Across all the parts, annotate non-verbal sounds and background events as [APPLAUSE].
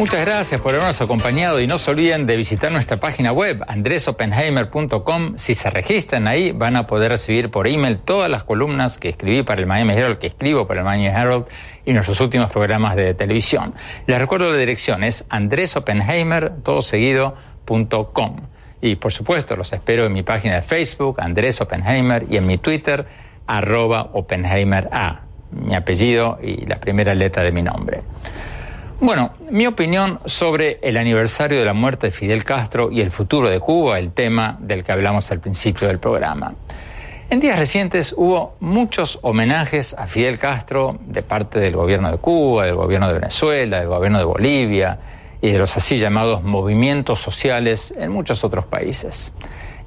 Muchas gracias por habernos acompañado y no se olviden de visitar nuestra página web andresopenheimer.com. Si se registran ahí van a poder recibir por email todas las columnas que escribí para el Miami Herald, que escribo para el Miami Herald y nuestros últimos programas de televisión. Les recuerdo la dirección, es andresopenheimer, todo Y por supuesto los espero en mi página de Facebook, Andrés Oppenheimer, y en mi Twitter, arroba Oppenheimer A, mi apellido y la primera letra de mi nombre. Bueno, mi opinión sobre el aniversario de la muerte de Fidel Castro y el futuro de Cuba, el tema del que hablamos al principio del programa. En días recientes hubo muchos homenajes a Fidel Castro de parte del gobierno de Cuba, del gobierno de Venezuela, del gobierno de Bolivia y de los así llamados movimientos sociales en muchos otros países.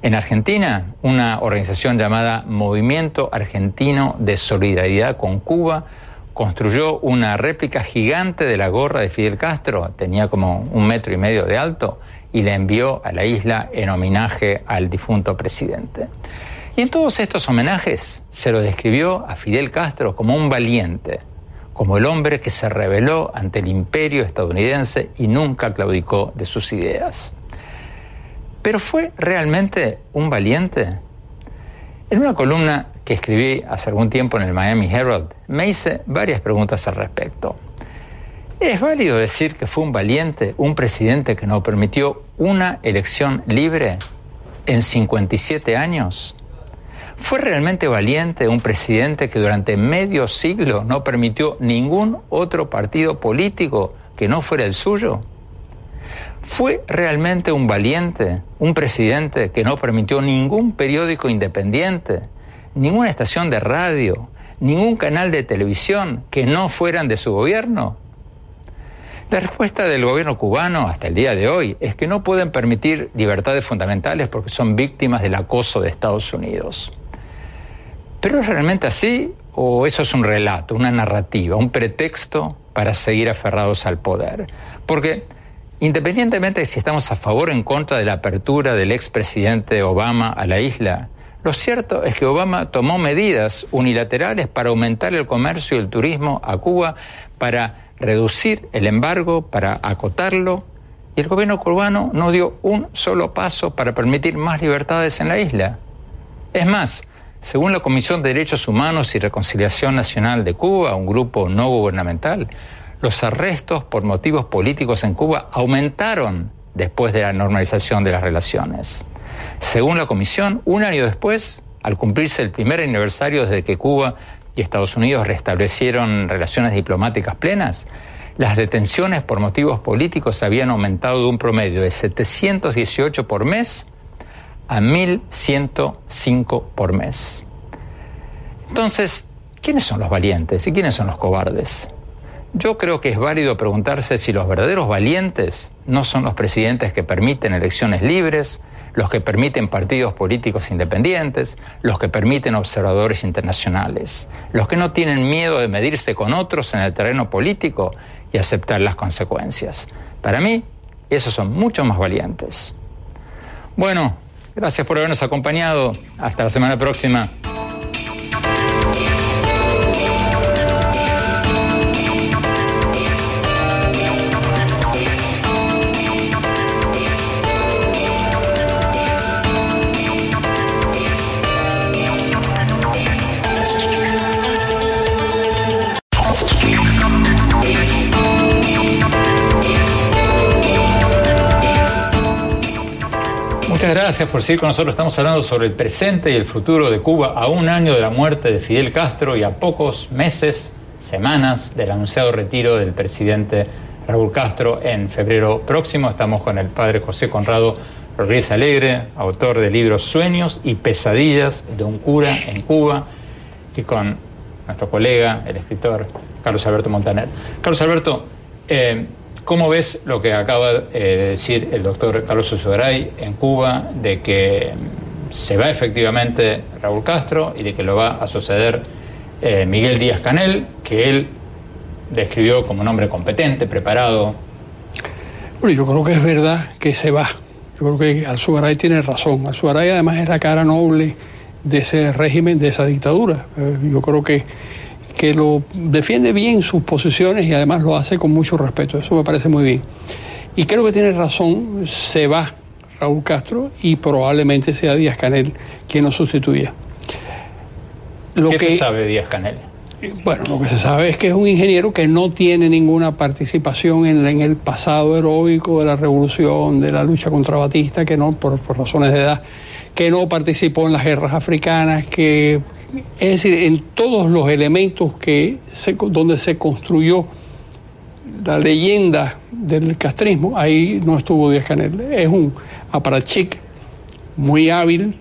En Argentina, una organización llamada Movimiento Argentino de Solidaridad con Cuba construyó una réplica gigante de la gorra de Fidel Castro, tenía como un metro y medio de alto, y la envió a la isla en homenaje al difunto presidente. Y en todos estos homenajes se lo describió a Fidel Castro como un valiente, como el hombre que se rebeló ante el imperio estadounidense y nunca claudicó de sus ideas. Pero ¿fue realmente un valiente? En una columna que escribí hace algún tiempo en el Miami Herald, me hice varias preguntas al respecto. ¿Es válido decir que fue un valiente, un presidente que no permitió una elección libre en 57 años? ¿Fue realmente valiente un presidente que durante medio siglo no permitió ningún otro partido político que no fuera el suyo? ¿Fue realmente un valiente un presidente que no permitió ningún periódico independiente, ninguna estación de radio, ningún canal de televisión que no fueran de su gobierno? La respuesta del gobierno cubano hasta el día de hoy es que no pueden permitir libertades fundamentales porque son víctimas del acoso de Estados Unidos. ¿Pero es realmente así o eso es un relato, una narrativa, un pretexto para seguir aferrados al poder? Porque independientemente de si estamos a favor o en contra de la apertura del expresidente Obama a la isla, lo cierto es que Obama tomó medidas unilaterales para aumentar el comercio y el turismo a Cuba, para reducir el embargo, para acotarlo, y el gobierno cubano no dio un solo paso para permitir más libertades en la isla. Es más, según la Comisión de Derechos Humanos y Reconciliación Nacional de Cuba, un grupo no gubernamental, los arrestos por motivos políticos en Cuba aumentaron después de la normalización de las relaciones. Según la Comisión, un año después, al cumplirse el primer aniversario desde que Cuba y Estados Unidos restablecieron relaciones diplomáticas plenas, las detenciones por motivos políticos habían aumentado de un promedio de 718 por mes a 1.105 por mes. Entonces, ¿quiénes son los valientes y quiénes son los cobardes? Yo creo que es válido preguntarse si los verdaderos valientes no son los presidentes que permiten elecciones libres, los que permiten partidos políticos independientes, los que permiten observadores internacionales, los que no tienen miedo de medirse con otros en el terreno político y aceptar las consecuencias. Para mí, esos son mucho más valientes. Bueno, gracias por habernos acompañado. Hasta la semana próxima. Muchas gracias por seguir con nosotros. Estamos hablando sobre el presente y el futuro de Cuba a un año de la muerte de Fidel Castro y a pocos meses, semanas del anunciado retiro del presidente Raúl Castro en febrero próximo. Estamos con el padre José Conrado Rodríguez Alegre, autor del libro Sueños y Pesadillas de un cura en Cuba, y con nuestro colega, el escritor Carlos Alberto Montaner. Carlos Alberto, eh, ¿cómo ves lo que acaba de decir el doctor Carlos Osugaray en Cuba de que se va efectivamente Raúl Castro y de que lo va a suceder eh, Miguel Díaz Canel, que él describió como un hombre competente, preparado? Bueno, yo creo que es verdad que se va. Yo creo que Alzugaray tiene razón. Alzugaray además es la cara noble de ese régimen, de esa dictadura. Eh, yo creo que, que lo defiende bien sus posiciones y además lo hace con mucho respeto. Eso me parece muy bien. Y creo que tiene razón, se va Raúl Castro y probablemente sea Díaz Canel quien lo sustituya. Lo ¿Qué que, se sabe de Díaz Canel? Bueno, lo que se sabe es que es un ingeniero que no tiene ninguna participación en, en el pasado heroico de la revolución, de la lucha contra Batista, que no, por, por razones de edad, que no participó en las guerras africanas, que es decir, en todos los elementos que donde se construyó la leyenda del castrismo, ahí no estuvo Díaz Canel. Es un aparachic muy hábil,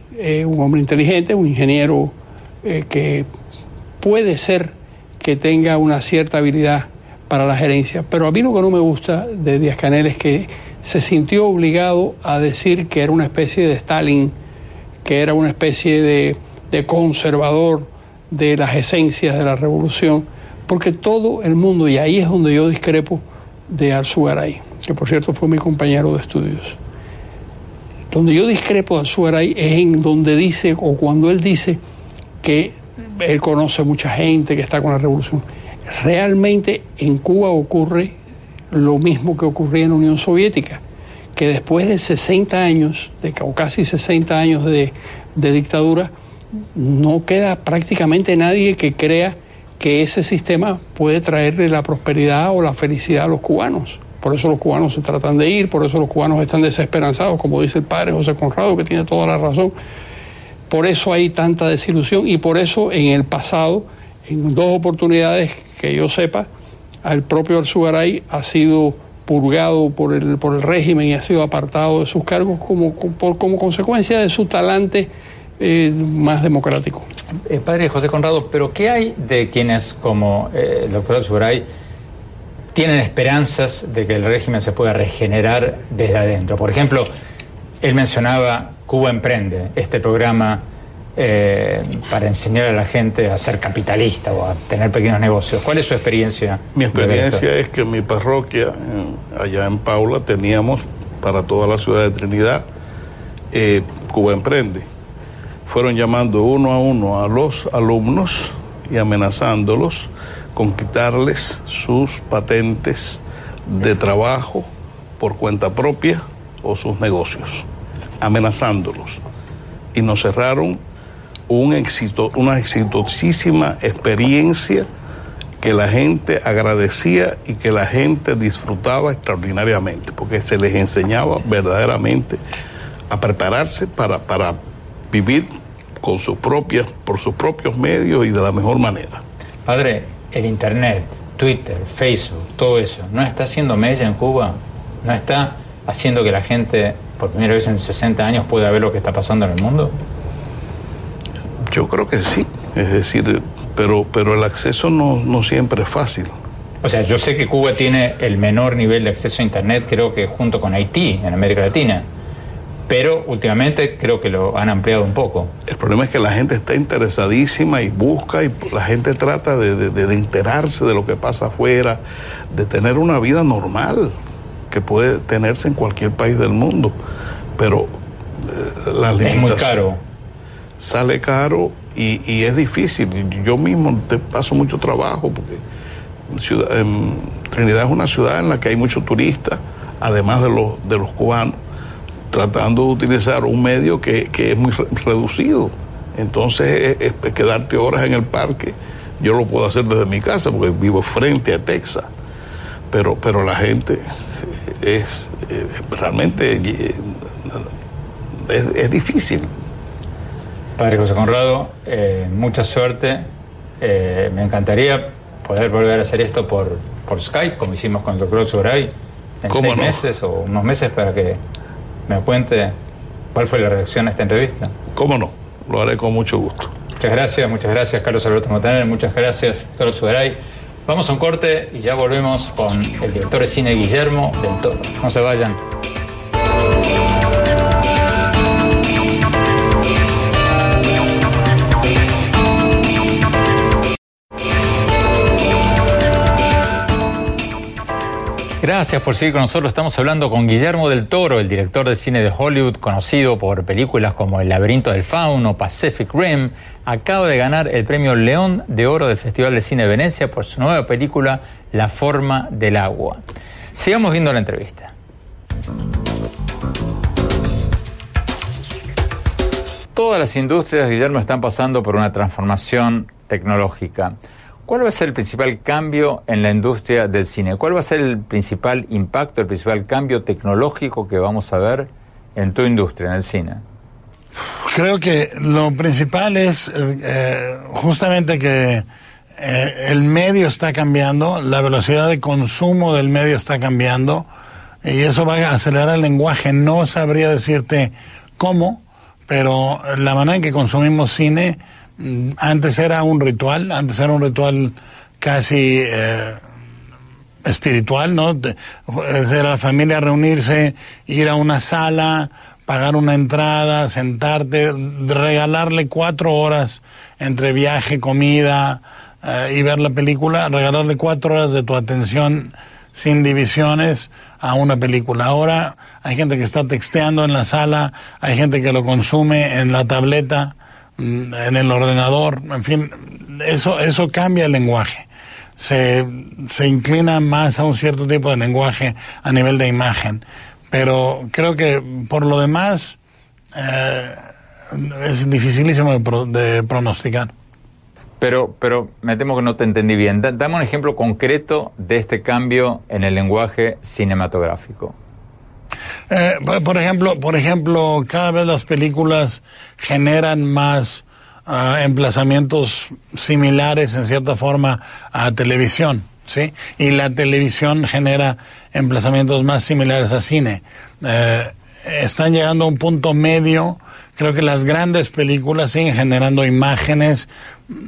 un hombre inteligente, un ingeniero eh, que puede ser que tenga una cierta habilidad para la gerencia. Pero a mí lo que no me gusta de Díaz Canel es que se sintió obligado a decir que era una especie de Stalin, que era una especie de, de conservador de las esencias de la revolución, porque todo el mundo, y ahí es donde yo discrepo de Alzugaray, que por cierto fue mi compañero de estudios. Donde yo discrepo de Alzugaray es en donde dice, o cuando él dice que él conoce mucha gente que está con la revolución. Realmente en Cuba ocurre lo mismo que ocurría en la Unión Soviética, que después de 60 años, de, o casi 60 años de, de dictadura, no queda prácticamente nadie que crea que ese sistema puede traerle la prosperidad o la felicidad a los cubanos. Por eso los cubanos se tratan de ir, por eso los cubanos están desesperanzados, como dice el padre José Conrado, que tiene toda la razón. Por eso hay tanta desilusión y por eso en el pasado, en dos oportunidades que yo sepa, el propio Arzugaray ha sido purgado por el, por el régimen y ha sido apartado de sus cargos como, como consecuencia de su talante eh, más democrático. Eh, padre José Conrado, pero ¿qué hay de quienes como eh, el doctor Suray tienen esperanzas de que el régimen se pueda regenerar desde adentro? Por ejemplo, él mencionaba Cuba Emprende, este programa para enseñar a la gente a ser capitalista o a tener pequeños negocios. ¿Cuál es su experiencia? Mi experiencia es que en mi parroquia, allá en Paula, teníamos para toda la ciudad de Trinidad Cuba Emprende fueron llamando uno a uno a los alumnos y amenazándolos con quitarles sus patentes de trabajo por cuenta propia o sus negocios, amenazándolos. Y nos cerraron una exitosísima experiencia que la gente agradecía y que la gente disfrutaba extraordinariamente, porque se les enseñaba verdaderamente a prepararse para, para vivir con sus propias, por sus propios medios y de la mejor manera. Padre, el Internet, Twitter, Facebook, todo eso, ¿no está haciendo mella en Cuba? ¿No está haciendo que la gente, por primera vez en 60 años, pueda ver lo que está pasando en el mundo? Yo creo que sí, es decir, pero, pero el acceso no, no siempre es fácil. O sea, yo sé que Cuba tiene el menor nivel de acceso a Internet, creo que junto con Haití, en América Latina pero últimamente creo que lo han ampliado un poco. El problema es que la gente está interesadísima y busca y la gente trata de, enterarse de lo que pasa afuera, de tener una vida normal que puede tenerse en cualquier país del mundo, pero eh, la Es muy caro. Sale caro y, es difícil. Yo mismo te paso mucho trabajo porque Trinidad es una ciudad en la que hay muchos turistas, además de los, de los cubanos tratando de utilizar un medio que, es muy reducido. Entonces, es, quedarte horas en el parque, yo lo puedo hacer desde mi casa porque vivo frente a Texas. Pero, pero la gente es eh, realmente eh, es, difícil. Padre José Conrado, eh, mucha suerte. me encantaría poder volver a hacer esto por, por Skype, como hicimos con el doctor Zuray, en seis meses o unos meses para que me cuente cuál fue la reacción a esta entrevista. ¿Cómo no? Lo haré con mucho gusto. Muchas gracias, muchas gracias Carlos Alberto Montaner, muchas gracias Carlos Sugaray. Vamos a un corte y ya volvemos con el director de cine Guillermo del Toro. No se vayan. Gracias por seguir con nosotros. Estamos hablando con Guillermo del Toro, el director de cine de Hollywood, conocido por películas como El laberinto del fauno, Pacific Rim. Acaba de ganar el premio León de Oro del Festival de Cine de Venecia por su nueva película La forma del agua. Sigamos viendo la entrevista. Todas las industrias, Guillermo, están pasando por una transformación tecnológica. ¿Cuál va a ser el principal cambio en la industria del cine? ¿Cuál va a ser el principal impacto, el principal cambio tecnológico que vamos a ver en tu industria, en el cine? Creo que lo principal es eh, justamente que eh, el medio está cambiando, la velocidad de consumo del medio está cambiando y eso va a acelerar el lenguaje. No sabría decirte cómo, pero la manera en que consumimos cine antes era un ritual, antes era un ritual casi eh, espiritual, ¿no? Era la familia reunirse, ir a una sala, pagar una entrada, sentarte, regalarle cuatro horas entre viaje, comida eh, y ver la película, regalarle cuatro horas de tu atención sin divisiones a una película. Ahora hay gente que está texteando en la sala, hay gente que lo consume en la tableta Mm, en el ordenador, en fin, eso, eso cambia el lenguaje. Se, se inclina más a un cierto tipo de lenguaje a nivel de imagen. Pero creo que por lo demás eh, es dificilísimo de, pronosticar. Pero, pero me temo que no te entendí bien. Dame un ejemplo concreto de este cambio en el lenguaje cinematográfico. Eh, por ejemplo, por ejemplo, cada vez las películas generan más ah, emplazamientos similares en cierta forma a televisión, ¿sí? Y la televisión genera emplazamientos más similares a cine. Eh, están llegando a un punto medio. Creo que las grandes películas siguen generando imágenes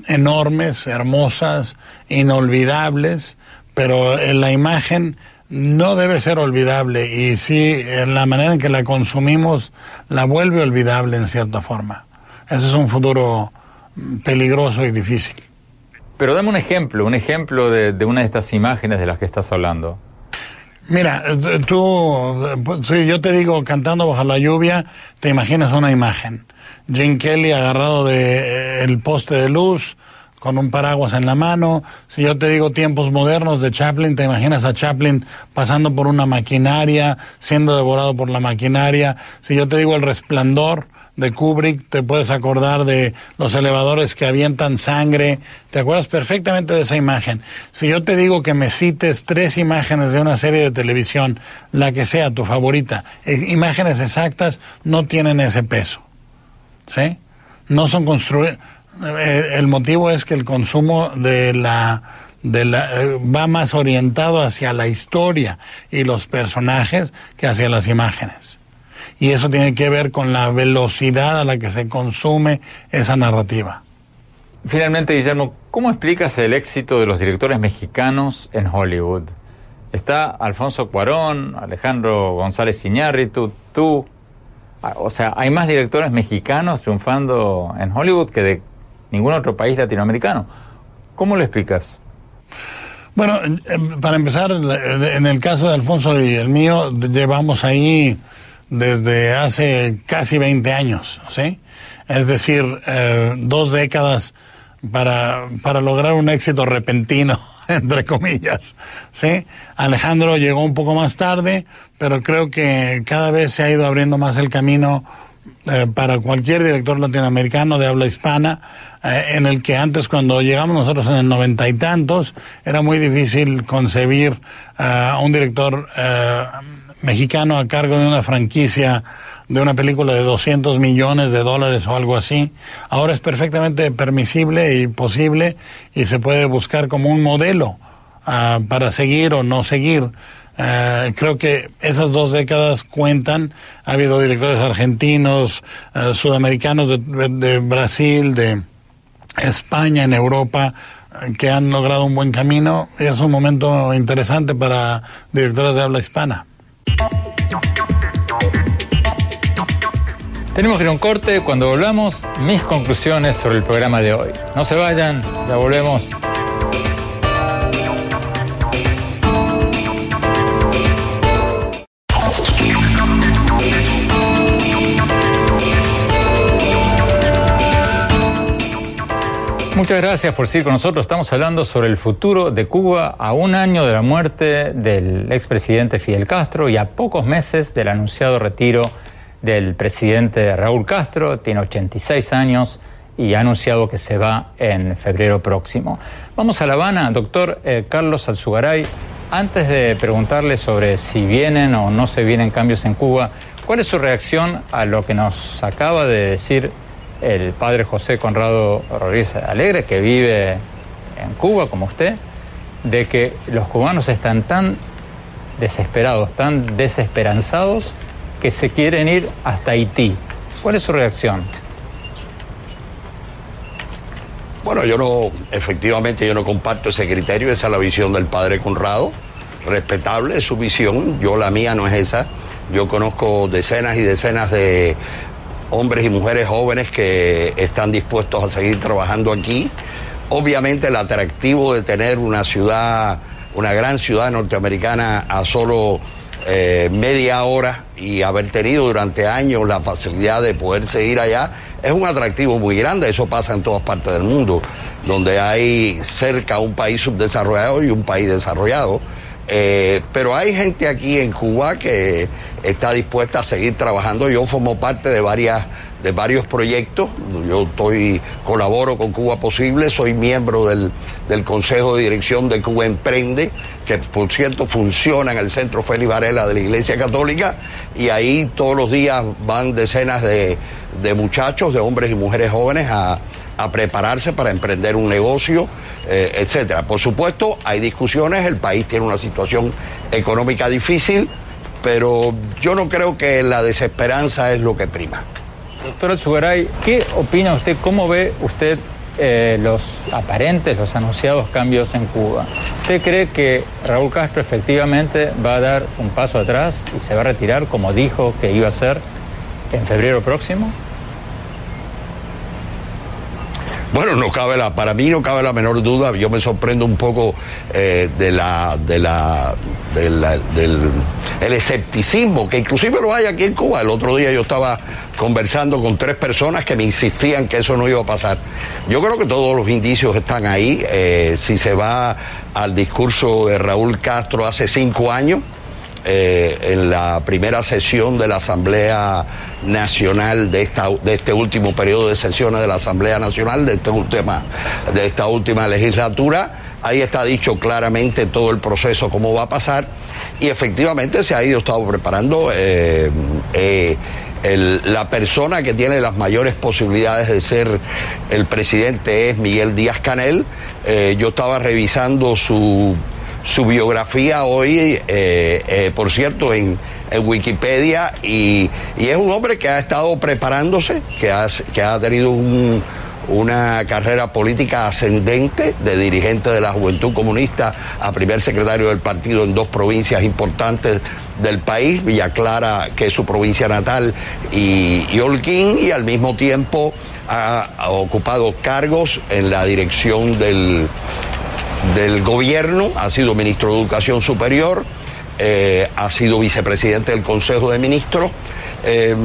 enormes, hermosas, inolvidables, pero en la imagen no debe ser olvidable y sí, la manera en que la consumimos la vuelve olvidable en cierta forma. Ese es un futuro peligroso y difícil. Pero dame un ejemplo, un ejemplo de, una de estas imágenes de las que estás hablando. Mira, tú, si yo te digo cantando bajo la lluvia, te imaginas una imagen. Jim Kelly agarrado de el poste de luz, con un paraguas en la mano. Si yo te digo tiempos modernos de Chaplin, te imaginas a Chaplin pasando por una maquinaria, siendo devorado por la maquinaria. Si yo te digo el resplandor de Kubrick, te puedes acordar de los elevadores que avientan sangre. Te acuerdas perfectamente de esa imagen. Si yo te digo que me cites tres imágenes de una serie de televisión, la que sea tu favorita, eh, imágenes exactas, no tienen ese peso. ¿Sí? No son construidas el motivo es que el consumo de la, de la eh, va más orientado hacia la historia y los personajes que hacia las imágenes. Y eso tiene que ver con la velocidad a la que se consume esa narrativa. Finalmente, Guillermo, ¿cómo explicas el éxito de los directores mexicanos en Hollywood? Está Alfonso Cuarón, Alejandro González Iñárritu, tú. Ah, o sea, hay más directores mexicanos triunfando en Hollywood que de ningún otro país latinoamericano. ¿Cómo lo explicas? Bueno, para empezar, en el caso de Alfonso y el mío, llevamos ahí desde hace casi 20 años, ¿sí? Es decir, eh, dos décadas para, para lograr un éxito repentino, [LAUGHS] entre comillas, ¿sí? Alejandro llegó un poco más tarde, pero creo que cada vez se ha ido abriendo más el camino eh, para cualquier director latinoamericano de habla hispana, en el que antes cuando llegamos nosotros en el noventa y tantos, era muy difícil concebir eh, a un director mexicano a cargo de una franquicia de una película de 200 millones de dólares o algo así. Ahora es perfectamente permisible y posible y se puede buscar como un modelo para seguir o no seguir. Eh, creo que esas dos décadas cuentan. Ha habido directores argentinos, eh, sudamericanos de, Brasil, de, España, en Europa, que han logrado un buen camino es un momento interesante para directores de habla hispana. Tenemos que ir a un corte. Cuando volvamos, mis conclusiones sobre el programa de hoy. No se vayan, ya volvemos. Muchas gracias por seguir con nosotros. Estamos hablando sobre el futuro de Cuba a un año de la muerte del expresidente Fidel Castro y a pocos meses del anunciado retiro del presidente Raúl Castro. Tiene 86 años y ha anunciado que se va en febrero próximo. Vamos a La Habana, doctor eh, Carlos Alzugaray. Antes de preguntarle sobre si vienen o no se vienen cambios en Cuba, ¿cuál es su reacción a lo que nos acaba de decir el padre José Conrado Rodríguez Alegre, que vive en Cuba como usted, de que los cubanos están tan desesperados, tan desesperanzados, que se quieren ir hasta Haití. ¿Cuál es su reacción? Bueno, yo no, efectivamente yo no comparto ese criterio, esa es la visión del padre Conrado, respetable es su visión, yo la mía no es esa, yo conozco decenas y decenas de hombres y mujeres jóvenes que están dispuestos a seguir trabajando aquí. Obviamente el atractivo de tener una ciudad, una gran ciudad norteamericana a solo eh, media hora y haber tenido durante años la facilidad de poder seguir allá es un atractivo muy grande. Eso pasa en todas partes del mundo, donde hay cerca un país subdesarrollado y un país desarrollado. Eh, pero hay gente aquí en Cuba que está dispuesta a seguir trabajando. Yo formo parte de varias de varios proyectos. Yo estoy colaboro con Cuba Posible, soy miembro del, del Consejo de Dirección de Cuba Emprende, que por cierto funciona en el Centro Félix Varela de la Iglesia Católica, y ahí todos los días van decenas de, de muchachos, de hombres y mujeres jóvenes a, a prepararse para emprender un negocio, eh, etcétera. Por supuesto, hay discusiones, el país tiene una situación económica difícil, pero yo no creo que la desesperanza es lo que prima. Doctor Zugaray, ¿qué opina usted, cómo ve usted eh, los aparentes, los anunciados cambios en Cuba? ¿Usted cree que Raúl Castro efectivamente va a dar un paso atrás y se va a retirar como dijo que iba a hacer en febrero próximo? Bueno, no cabe la, para mí no cabe la menor duda. Yo me sorprendo un poco eh, de la, de la, de la- del el escepticismo que inclusive lo hay aquí en Cuba. El otro día yo estaba conversando con tres personas que me insistían que eso no iba a pasar. Yo creo que todos los indicios están ahí. Eh, si se va al discurso de Raúl Castro hace cinco años, eh, en la primera sesión de la Asamblea Nacional de, esta, de este último periodo de sesiones de la Asamblea Nacional de, esta última, de esta última legislatura. Ahí está dicho claramente todo el proceso, cómo va a pasar. Y efectivamente se ha ido estado preparando. eh, eh, la persona que tiene las mayores posibilidades de ser el presidente es Miguel Díaz Canel. Yo estaba revisando su, su biografía hoy, eh, eh, por cierto, en, Wikipedia, y, es un hombre que ha estado preparándose, que ha, que ha tenido un- una carrera política ascendente de dirigente de la Juventud Comunista a primer secretario del partido en dos provincias importantes del país, Villa Clara, que es su provincia natal, y, y Holguín, y al mismo tiempo ha ocupado cargos en la dirección del, del gobierno, ha sido ministro de Educación Superior, eh, ha sido vicepresidente del Consejo de Ministros. Eh,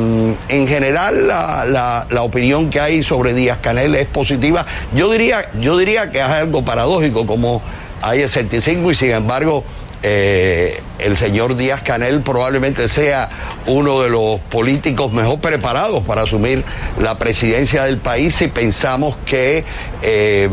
en general, la, la- opinión que hay sobre Díaz Canel es positiva. Yo diría, yo diría que es algo paradójico, como hay escepticismo y sin embargo eh, el señor Díaz Canel probablemente sea uno de los políticos mejor preparados para asumir la presidencia del país si pensamos que eh,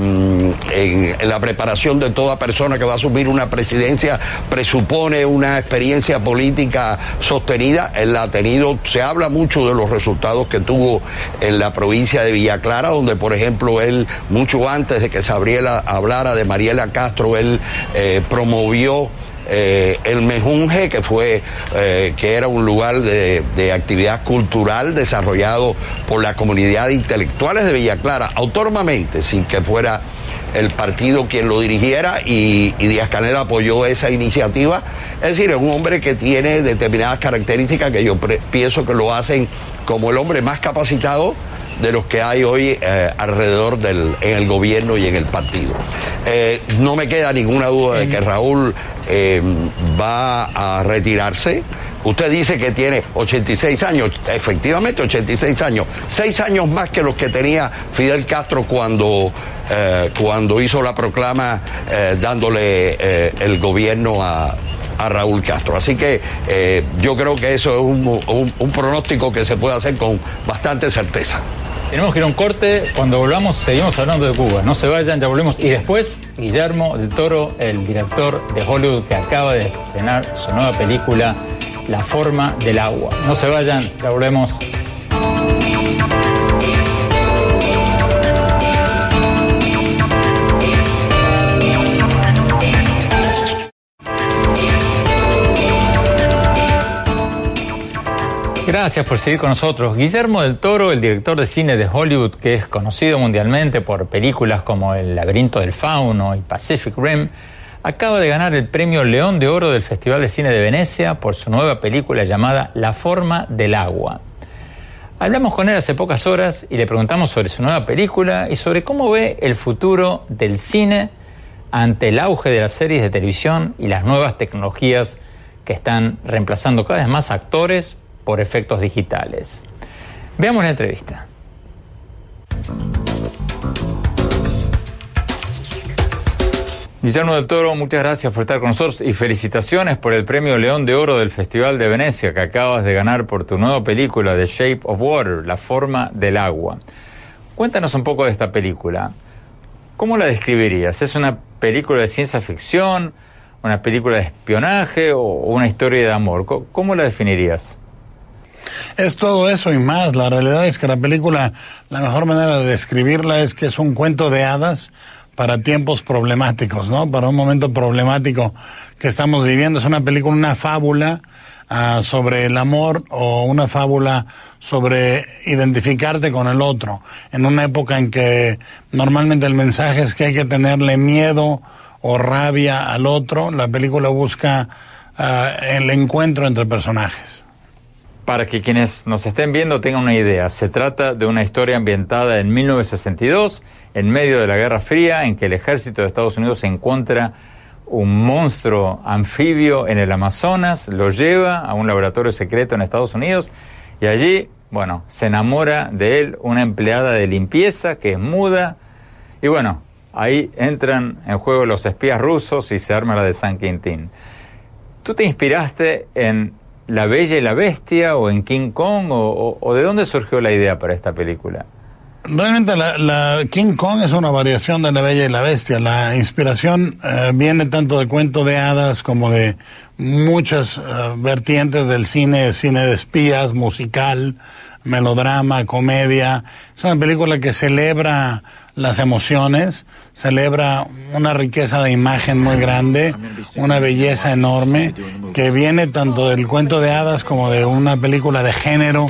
en, la preparación de toda persona que va a asumir una presidencia presupone una experiencia política sostenida. Él la ha tenido, se habla mucho de los resultados que tuvo en la provincia de Villa Clara, donde por ejemplo él, mucho antes de que se abriera, hablara de Mariela Castro, él eh, promovió eh, el Mejunje, que fue, eh, que era un lugar de, de, actividad cultural desarrollado por la comunidad de intelectuales de Villa Clara, autónomamente, sin que fuera el partido quien lo dirigiera y, y Díaz Canel apoyó esa iniciativa. Es decir, es un hombre que tiene determinadas características que yo pienso que lo hacen como el hombre más capacitado de los que hay hoy eh, alrededor del, en el gobierno y en el partido. Eh, no me queda ninguna duda de que Raúl eh, va a retirarse. Usted dice que tiene 86 años, efectivamente 86 años, seis años más que los que tenía Fidel Castro cuando, cuando hizo la proclama dándole el gobierno a, a Raúl Castro. Así que eh, yo creo que eso es un, un, pronóstico que se puede hacer con bastante certeza. Tenemos que ir a un corte, cuando volvamos seguimos hablando de Cuba, no se vayan, ya volvemos. Y después Guillermo del Toro, el director de Hollywood que acaba de estrenar su nueva película La forma del agua. No se vayan, ya volvemos. Gracias por seguir con nosotros. Guillermo del Toro, el director de cine de Hollywood, que es conocido mundialmente por películas como El laberinto del fauno y Pacific Rim, acaba de ganar el premio León de Oro del Festival de Cine de Venecia por su nueva película llamada La forma del agua. Hablamos con él hace pocas horas y le preguntamos sobre su nueva película y sobre cómo ve el futuro del cine ante el auge de las series de televisión y las nuevas tecnologías que están reemplazando cada vez más actores por efectos digitales. Veamos la entrevista. Guillermo del Toro, muchas gracias por estar con nosotros y felicitaciones por el premio León de Oro del Festival de Venecia que acabas de ganar por tu nueva película The Shape of Water, La forma del agua. Cuéntanos un poco de esta película. ¿Cómo la describirías? ¿Es una película de ciencia ficción, una película de espionaje o una historia de amor? ¿Cómo la definirías? Es todo eso y más. La realidad es que la película, la mejor manera de describirla es que es un cuento de hadas para tiempos problemáticos, ¿no? Para un momento problemático que estamos viviendo. Es una película, una fábula uh, sobre el amor o una fábula sobre identificarte con el otro. En una época en que normalmente el mensaje es que hay que tenerle miedo o rabia al otro, la película busca uh, el encuentro entre personajes. Para que quienes nos estén viendo tengan una idea, se trata de una historia ambientada en 1962, en medio de la Guerra Fría, en que el ejército de Estados Unidos encuentra un monstruo anfibio en el Amazonas, lo lleva a un laboratorio secreto en Estados Unidos y allí, bueno, se enamora de él una empleada de limpieza que es muda y bueno, ahí entran en juego los espías rusos y se arma la de San Quintín. Tú te inspiraste en la Bella y la Bestia o en King Kong o, de dónde surgió la idea para esta película? Realmente la, la, King Kong es una variación de La Bella y la Bestia. La inspiración eh, viene tanto de cuento de hadas como de muchas eh, vertientes del cine, cine de espías, musical, melodrama, comedia. Es una película que celebra las emociones, celebra una riqueza de imagen muy grande, una belleza enorme, que viene tanto del cuento de hadas como de una película de género.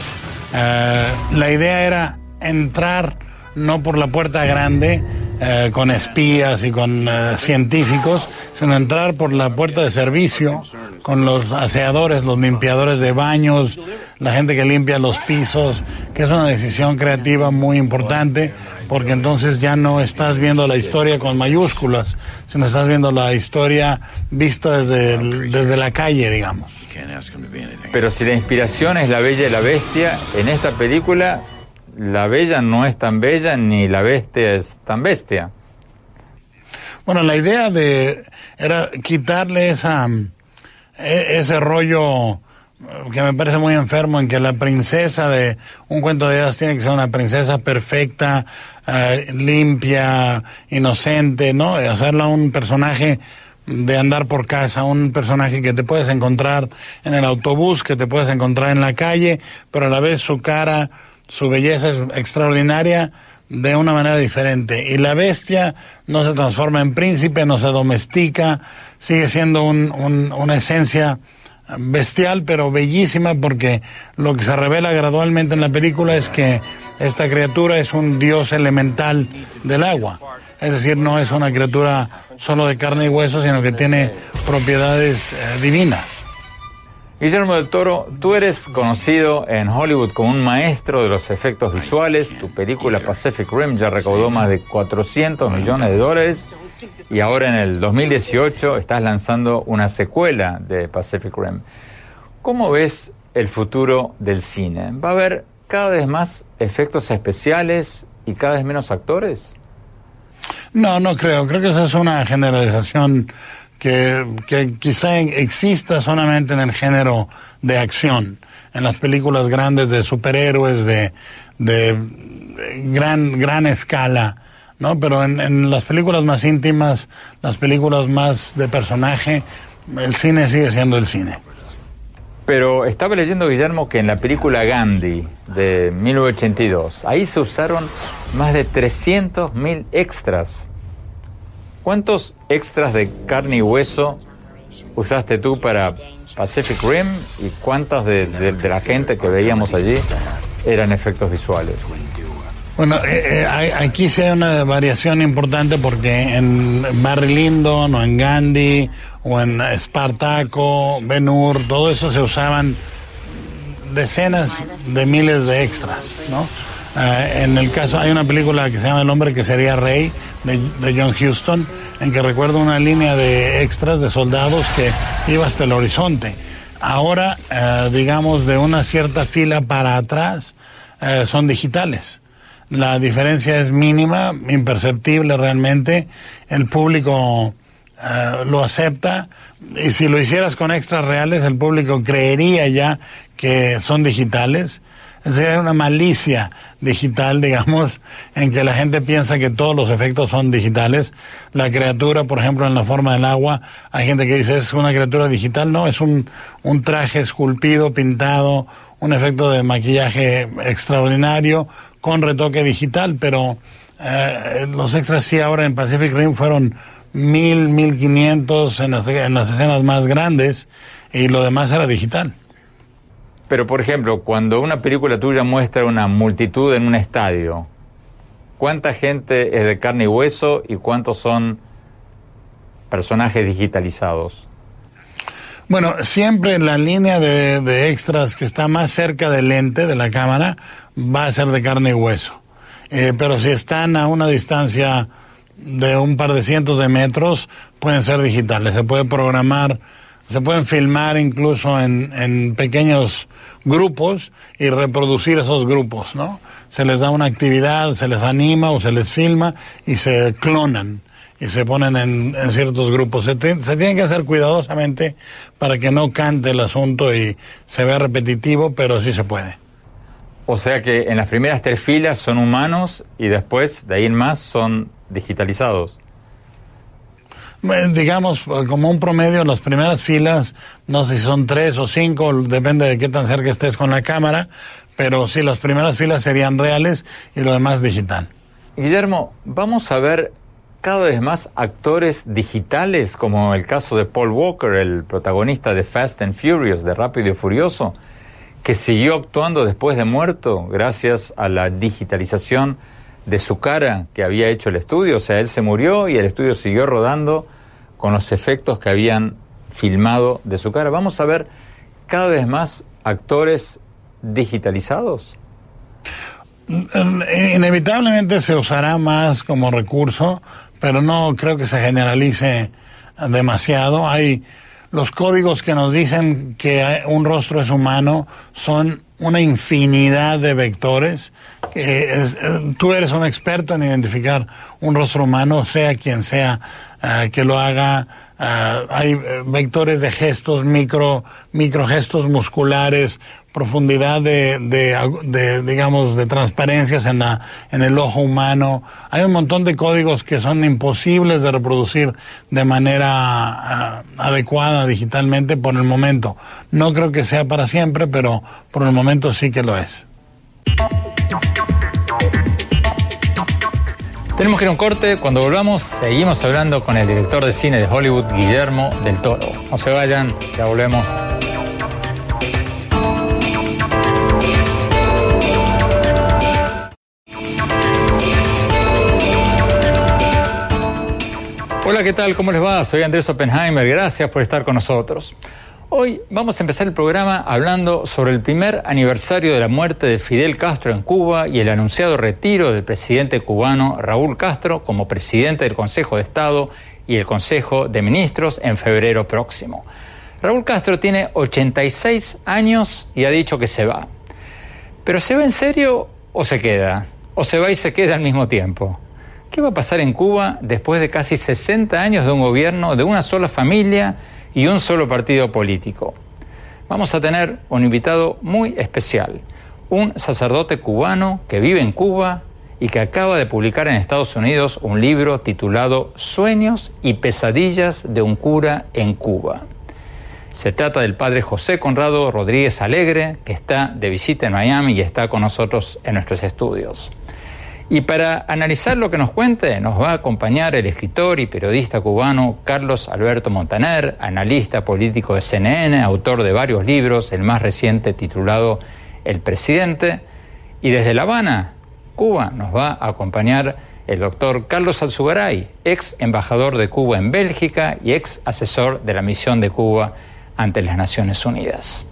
Eh, la idea era entrar no por la puerta grande eh, con espías y con eh, científicos, sino entrar por la puerta de servicio con los aseadores, los limpiadores de baños, la gente que limpia los pisos, que es una decisión creativa muy importante porque entonces ya no estás viendo la historia con mayúsculas, sino estás viendo la historia vista desde, desde la calle, digamos. Pero si la inspiración es la bella y la bestia, en esta película la bella no es tan bella ni la bestia es tan bestia. Bueno, la idea de era quitarle esa ese rollo que me parece muy enfermo en que la princesa de un cuento de hadas tiene que ser una princesa perfecta, uh, limpia, inocente, ¿no? Hacerla un personaje de andar por casa, un personaje que te puedes encontrar en el autobús, que te puedes encontrar en la calle, pero a la vez su cara, su belleza es extraordinaria de una manera diferente. Y la bestia no se transforma en príncipe, no se domestica, sigue siendo una esencia bestial, pero bellísima, porque lo que se revela gradualmente en la película es que esta criatura es un dios elemental del agua. Es decir, no es una criatura solo de carne y hueso, sino que tiene propiedades eh, divinas. Guillermo del Toro, tú eres conocido en Hollywood como un maestro de los efectos visuales. Tu película Pacific Rim ya recaudó más de 400 millones de dólares y ahora en el 2018 estás lanzando una secuela de Pacific Rim. ¿Cómo ves el futuro del cine? ¿Va a haber cada vez más efectos especiales y cada vez menos actores? No, no creo. Creo que esa es una generalización que, que quizá exista solamente en el género de acción, en las películas grandes de superhéroes de, de gran, gran escala, ¿no? Pero en, en las películas más íntimas, las películas más de personaje, el cine sigue siendo el cine. Pero estaba leyendo, Guillermo, que en la película Gandhi de 1982, ahí se usaron más de 300.000 extras ¿Cuántos extras de carne y hueso usaste tú para Pacific Rim y cuántas de, la gente que veíamos allí eran efectos visuales? Bueno, eh, eh, aquí sí hay una variación importante porque en Barry Lyndon o en Gandhi o en Spartaco, Ben Hur, todo eso se usaban decenas de miles de extras, ¿no? Eh, en el caso, hay una película que se llama El hombre que sería rey, de, John Huston, en que recuerdo una línea de extras de soldados que iba hasta el horizonte. Ahora, eh, digamos, de una cierta fila para atrás, eh, son digitales. La diferencia es mínima, imperceptible realmente. El público lo acepta. Y si lo hicieras con extras reales, el público creería ya que son digitales sería una malicia digital, digamos, en que la gente piensa que todos los efectos son digitales. La criatura, por ejemplo, en la forma del agua, hay gente que dice es una criatura digital, no, es un, un traje esculpido, pintado, un efecto de maquillaje extraordinario con retoque digital, pero eh, los extras sí ahora en Pacific Rim fueron mil, mil quinientos en las escenas más grandes y lo demás era digital. Pero, por ejemplo, cuando una película tuya muestra una multitud en un estadio, ¿cuánta gente es de carne y hueso y cuántos son personajes digitalizados? Bueno, siempre la línea de, extras que está más cerca del lente de la cámara va a ser de carne y hueso. Eh, pero si están a una distancia de un par de cientos de metros, pueden ser digitales. Se puede programar, se pueden filmar incluso en, en pequeños grupos y reproducir esos grupos, ¿no? Se les da una actividad, se les anima o se les filma y se clonan y se ponen en, ciertos grupos. Se, se tiene que hacer cuidadosamente para que no cante el asunto y se vea repetitivo, pero sí se puede. O sea que en las primeras tres filas son humanos y después, de ahí en más, son digitalizados. Digamos, como un promedio, las primeras filas, no sé si son tres o cinco, depende de qué tan cerca estés con la cámara, pero sí, las primeras filas serían reales y lo demás digital. Guillermo, vamos a ver cada vez más actores digitales, como el caso de Paul Walker, el protagonista de Fast and Furious, de Rápido y Furioso, que siguió actuando después de muerto gracias a la digitalización de su cara que había hecho el estudio. O sea, él se murió y el estudio siguió rodando con los efectos que habían filmado de su cara. Vamos a ver cada vez más actores digitalizados. Inevitablemente se usará más como recurso, pero no creo que se generalice demasiado. Hay los códigos que nos dicen que un rostro es humano son una infinidad de vectores. Eh, tú eres un experto en identificar un rostro humano, sea quien sea eh, que lo haga. Eh, hay vectores de gestos, micro, micro gestos musculares, profundidad de, de, digamos, de transparencias en, la, en el ojo humano. Hay un montón de códigos que son imposibles de reproducir de manera adecuada digitalmente por el momento. No creo que sea para siempre, pero por el momento sí que lo es. Tenemos que ir a un corte. Cuando volvamos, seguimos hablando con el director de cine de Hollywood, Guillermo del Toro. No se vayan, ya volvemos. Hola, ¿qué tal? ¿Cómo les va? Soy Andrés Oppenheimer. Gracias por estar con nosotros. Hoy vamos a empezar el programa hablando sobre el primer aniversario de la muerte de Fidel Castro en Cuba y el anunciado retiro del presidente cubano Raúl Castro como presidente del Consejo de Estado y el Consejo de Ministros en febrero próximo. Raúl Castro tiene 86 años y ha dicho que se va. Pero ¿se va en serio o se queda? ¿O se va y se queda al mismo tiempo? ¿Qué va a pasar en Cuba después de casi 60 años de un gobierno de una sola familia? Y un solo partido político. Vamos a tener un invitado muy especial, un sacerdote cubano que vive en Cuba y que acaba de publicar en Estados Unidos un libro titulado Sueños y pesadillas de un cura en Cuba. Se trata del padre José Conrado Rodríguez Alegre, que está de visita en Miami y está con nosotros en nuestros estudios. Y para analizar lo que nos cuente, nos va a acompañar el escritor y periodista cubano Carlos Alberto Montaner, analista político de CNN, autor de varios libros, el más reciente titulado El Presidente. Y desde La Habana, Cuba, nos va a acompañar el doctor Carlos Alzugaray, ex embajador de Cuba en Bélgica y ex asesor de la misión de Cuba ante las Naciones Unidas.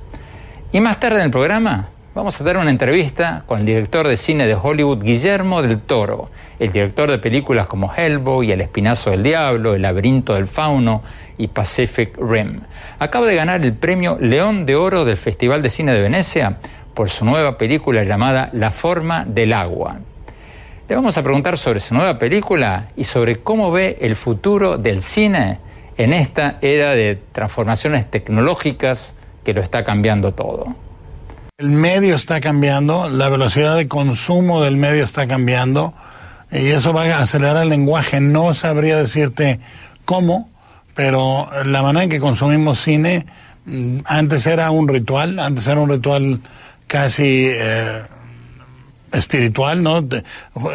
Y más tarde en el programa Vamos a dar una entrevista con el director de cine de Hollywood, Guillermo del Toro, el director de películas como Hellboy, El Espinazo del Diablo, El Laberinto del Fauno y Pacific Rim. Acaba de ganar el premio León de Oro del Festival de Cine de Venecia por su nueva película llamada La Forma del Agua. Le vamos a preguntar sobre su nueva película y sobre cómo ve el futuro del cine en esta era de transformaciones tecnológicas que lo está cambiando todo. El medio está cambiando, la velocidad de consumo del medio está cambiando y eso va a acelerar el lenguaje. No sabría decirte cómo, pero la manera en que consumimos cine mm, antes era un ritual, antes era un ritual casi eh, espiritual, ¿no?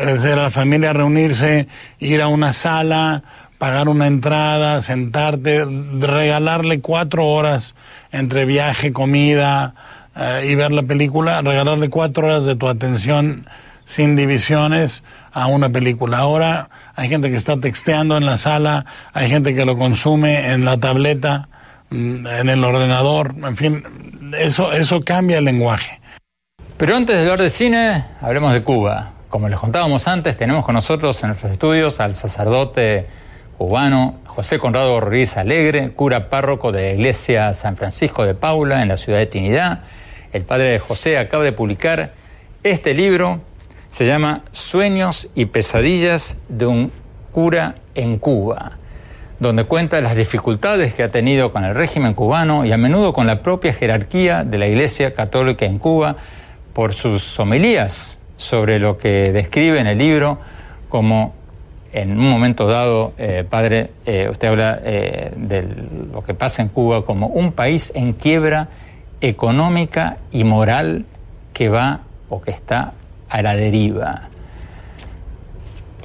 Era la familia reunirse, ir a una sala, pagar una entrada, sentarte, regalarle cuatro horas entre viaje, comida, eh, y ver la película, regalarle cuatro horas de tu atención sin divisiones a una película. Ahora hay gente que está texteando en la sala, hay gente que lo consume en la tableta, mm, en el ordenador, en fin, eso, eso cambia el lenguaje. Pero antes de hablar de cine, hablemos de Cuba. Como les contábamos antes, tenemos con nosotros en nuestros estudios al sacerdote cubano José Conrado Rodríguez Alegre, cura párroco de la iglesia San Francisco de Paula en la ciudad de Trinidad. El padre de José, acaba de publicar este libro, se llama Sueños y pesadillas de un cura en Cuba, donde cuenta las dificultades que ha tenido con el régimen cubano y a menudo con la propia jerarquía de la Iglesia Católica en Cuba por sus homilías sobre lo que describe en el libro como en un momento dado, eh, padre, eh, usted habla eh, de lo que pasa en Cuba como un país en quiebra económica y moral que va o que está a la deriva.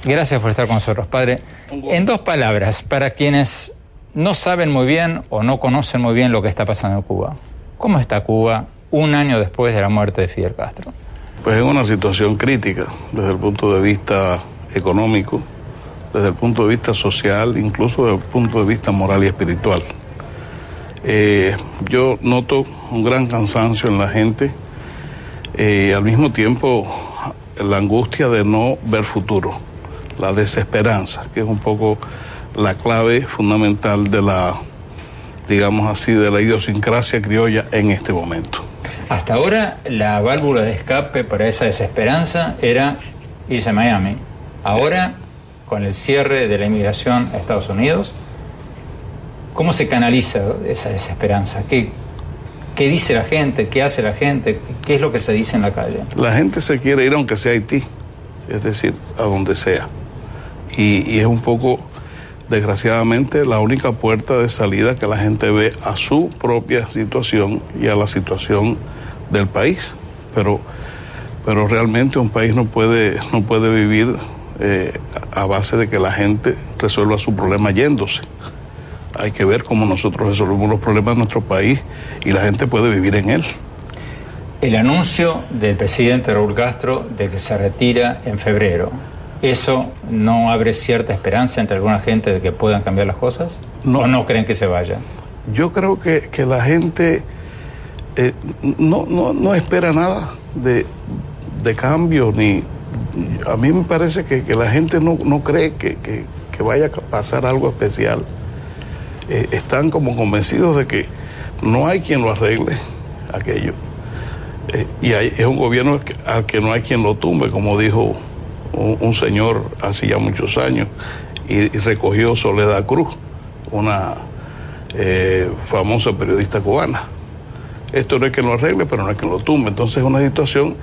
Gracias por estar con nosotros, Padre. En dos palabras, para quienes no saben muy bien o no conocen muy bien lo que está pasando en Cuba, ¿cómo está Cuba un año después de la muerte de Fidel Castro? Pues en una situación crítica desde el punto de vista económico, desde el punto de vista social, incluso desde el punto de vista moral y espiritual. Eh, yo noto un gran cansancio en la gente y eh, al mismo tiempo la angustia de no ver futuro, la desesperanza, que es un poco la clave fundamental de la, digamos así, de la idiosincrasia criolla en este momento. Hasta ahora la válvula de escape para esa desesperanza era irse a Miami. Ahora, con el cierre de la inmigración a Estados Unidos, ¿cómo se canaliza esa desesperanza? ¿Qué, ¿Qué dice la gente? ¿Qué hace la gente? ¿Qué es lo que se dice en la calle? La gente se quiere ir aunque sea a Haití, es decir, a donde sea. Y, es un poco, desgraciadamente, la única puerta de salida que la gente ve a su propia situación y a la situación del país. Pero, pero realmente un país no puede, no puede vivir eh, a base de que la gente resuelva su problema yéndose. Hay que ver cómo nosotros resolvemos los problemas de nuestro país y la gente puede vivir en él. El anuncio del presidente Raúl Castro de que se retira en febrero, ¿eso no abre cierta esperanza entre alguna gente de que puedan cambiar las cosas? No. ¿O no creen que se vaya? Yo creo que, que la gente eh, no, no, no espera nada de, de cambio, ni a mí me parece que, que la gente no, no cree que, que- vaya a pasar algo especial. Eh, están como convencidos de que no hay quien lo arregle aquello. Eh, y hay- es un gobierno al que no hay quien lo tumbe, como dijo un, señor hace ya muchos años, y, y recogió Soledad Cruz, una eh, famosa periodista cubana. Esto no es que lo arregle, pero no es que lo tumbe. Entonces es una situación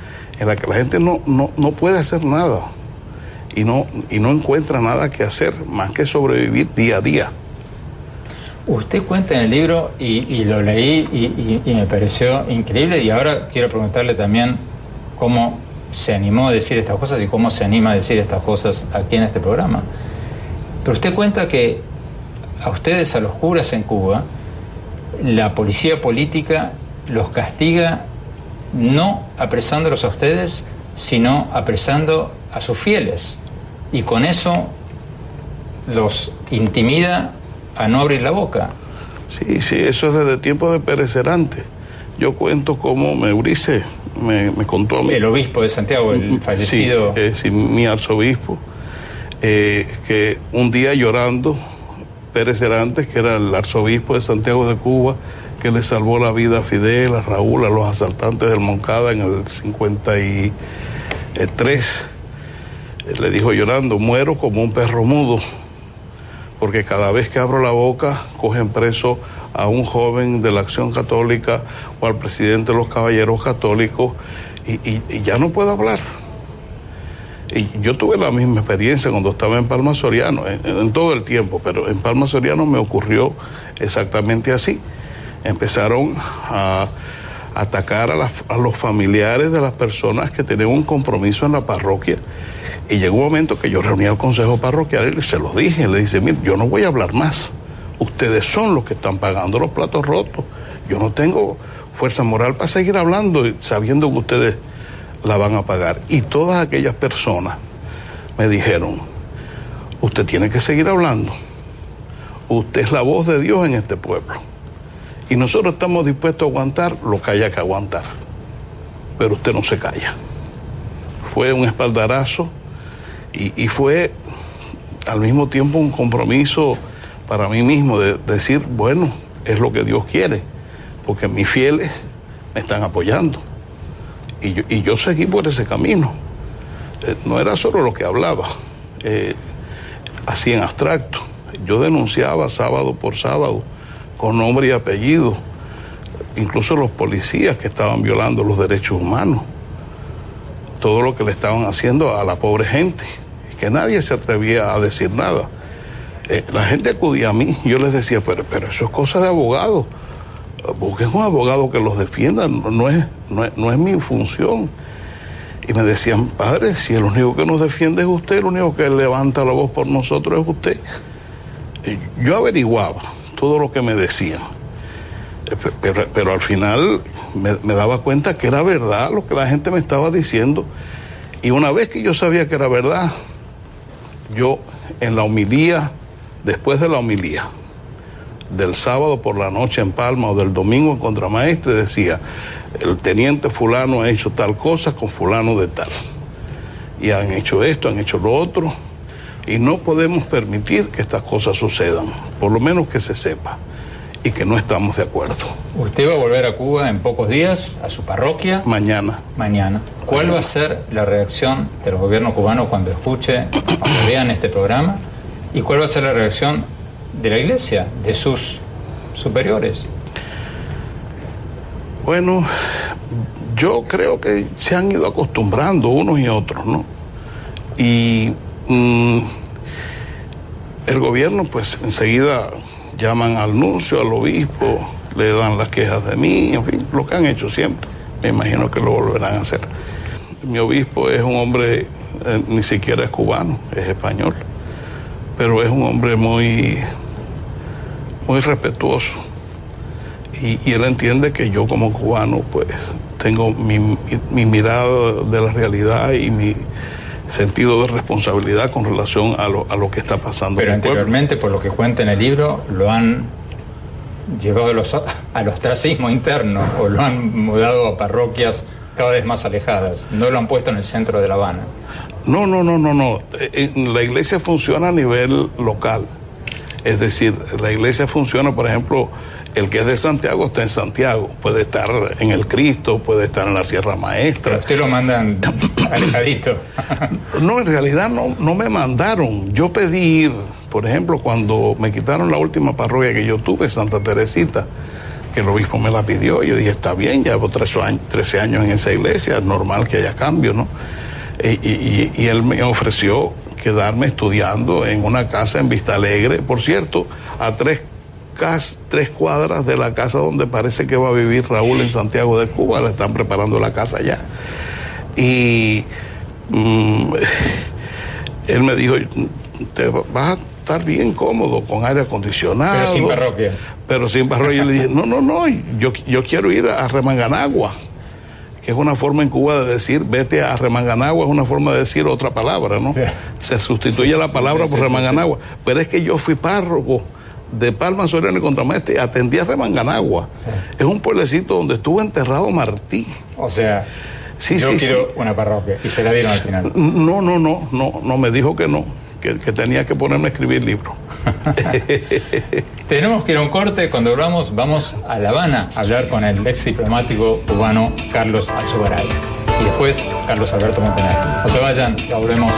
en la que la gente no, no, no puede hacer nada y no, y no encuentra nada que hacer más que sobrevivir día a día. Usted cuenta en el libro, y, lo leí y me pareció increíble, y ahora quiero preguntarle también cómo se animó a decir estas cosas y cómo se anima a decir estas cosas aquí en este programa. Pero usted cuenta que a ustedes, a los curas en Cuba, la policía política los castiga no apresándolos a ustedes, sino apresando a sus fieles. Y con eso los intimida a no abrir la boca. Sí, sí, eso es desde tiempo de perecerante. Yo cuento cómo Meurice me, me contó a mí. El obispo de Santiago, el fallecido. Sí, eh, sí, mi arzobispo, eh, que un día llorando, Pérez Herantes, que era el arzobispo de Santiago de Cuba, que le salvó la vida a Fidel, a Raúl, a los asaltantes del Moncada en el 53, eh, le dijo llorando, muero como un perro mudo, porque cada vez que abro la boca cogen preso a un joven de la Acción Católica o al presidente de los Caballeros Católicos y, ya no puedo hablar. Y yo tuve la misma experiencia cuando estaba en Palma Soriano, en, en todo el tiempo, pero en Palma Soriano me ocurrió exactamente así. Empezaron a atacar a, los familiares de las personas que tenían un compromiso en la parroquia. Y llegó un momento que yo reuní al consejo parroquial y se lo dije, le dice, mire, yo no voy a hablar más. Ustedes son los que están pagando los platos rotos. Yo no tengo fuerza moral para seguir hablando sabiendo que ustedes la van a pagar. Y todas aquellas personas me dijeron, usted tiene que seguir hablando. Usted es la voz de Dios en este pueblo. Y nosotros estamos dispuestos a aguantar lo que haya que aguantar. Pero usted no se calla. Fue un espaldarazo y, fue al mismo tiempo un compromiso para mí mismo de decir, bueno, es lo que Dios quiere, porque mis fieles me están apoyando. Y yo, y yo seguí por ese camino. Eh, no era solo lo que hablaba, eh, así en abstracto. Yo denunciaba sábado por sábado, con nombre y apellido, incluso los policías que estaban violando los derechos humanos, todo lo que le estaban haciendo a la pobre gente, que nadie se atrevía a decir nada. Eh, la gente acudía a mí, yo les decía, pero, pero eso es cosa de abogados, busquen un abogado que los defienda, no, es, no, es, no es mi función. Y me decían, padre, si el único que nos defiende es usted, el único que levanta la voz por nosotros es usted. Yo averiguaba todo lo que me decían, Eh, pe- pero, al final me, me daba cuenta que era verdad lo que la gente me estaba diciendo. Y una vez que yo sabía que era verdad, yo en la homilía, después de la homilía, del sábado por la noche en Palma o del domingo en Contramaestre, decía, el teniente fulano ha hecho tal cosa con fulano de tal. Y han hecho esto, han hecho lo otro. Y no podemos permitir que estas cosas sucedan, por lo menos que se sepa, y que no estamos de acuerdo. Usted va a volver a Cuba en pocos días, a su parroquia, Mañana. mañana. ¿Cuál va a ser la reacción del gobierno cubano cuando escuche, cuando vean este programa? ¿Y cuál va a ser la reacción de la iglesia, de sus superiores? Bueno, yo creo que se han ido acostumbrando unos y otros, ¿no? Y mm, el gobierno pues enseguida llaman al nuncio, al obispo, le dan las quejas de mí, en fin, lo que han hecho siempre. Me imagino que lo volverán a hacer. Mi obispo es un hombre eh, ni siquiera es cubano, es español. Pero es un hombre muy, muy respetuoso. Y, él entiende que yo como cubano, pues, tengo mi, mi mirada de la realidad y mi sentido de responsabilidad con relación a lo, a lo que está pasando. Pero en el pueblo. anteriormente, por lo que cuenta en el libro, lo han llevado a los, [LAUGHS] al ostracismo interno o lo han mudado a parroquias cada vez más alejadas. No lo han puesto en el centro de La Habana. No, no, no, no, no. Eh, eh, La iglesia funciona a nivel local. Es decir, la iglesia funciona, por ejemplo, el que es de Santiago está en Santiago, puede estar en el Cristo, puede estar en la Sierra Pero Maestra. usted lo mandan [COUGHS] alejadito. No, en realidad no, no me mandaron. Yo pedí ir, por ejemplo, cuando me quitaron la última parroquia que yo tuve, Santa Teresita, que el obispo me la pidió, yo dije, está bien, llevo 13 años, 13 años en esa iglesia, es normal que haya cambio, ¿no? Y, y- y él me ofreció quedarme estudiando en una casa en Vista Alegre, por cierto, a tres, tres cuadras de la casa donde parece que va a vivir Raúl en Santiago de Cuba, le están preparando la casa allá. Y mm, [LAUGHS] él me dijo, te vas a estar bien cómodo con aire acondicionado. Pero sin parroquia. Pero sin parroquia. Yo le dije, no, no, no, yo, yo quiero ir a Remanganagua, que es una forma en Cuba de decir, vete a Remanganagua, es una forma de decir otra palabra, ¿no? Se sustituye la palabra sí, por sí, Remanganagua. Pero es que yo fui párroco de Palma Soriano y Contramaestre y atendí a Remanganagua. Es un pueblecito donde estuvo enterrado Martí. O sea, Sí, yo sí, quiero sí. una parroquia. Y se la dieron al final. No, no, no, no, no, me dijo que no, que, que tenía que ponerme a escribir libros. [LAUGHS] Tenemos que ir a un corte. Cuando volvamos, vamos a La Habana a hablar con el ex diplomático cubano Carlos Alzugaray. Y después, Carlos Alberto Montenegro. No se vayan, ya volvemos.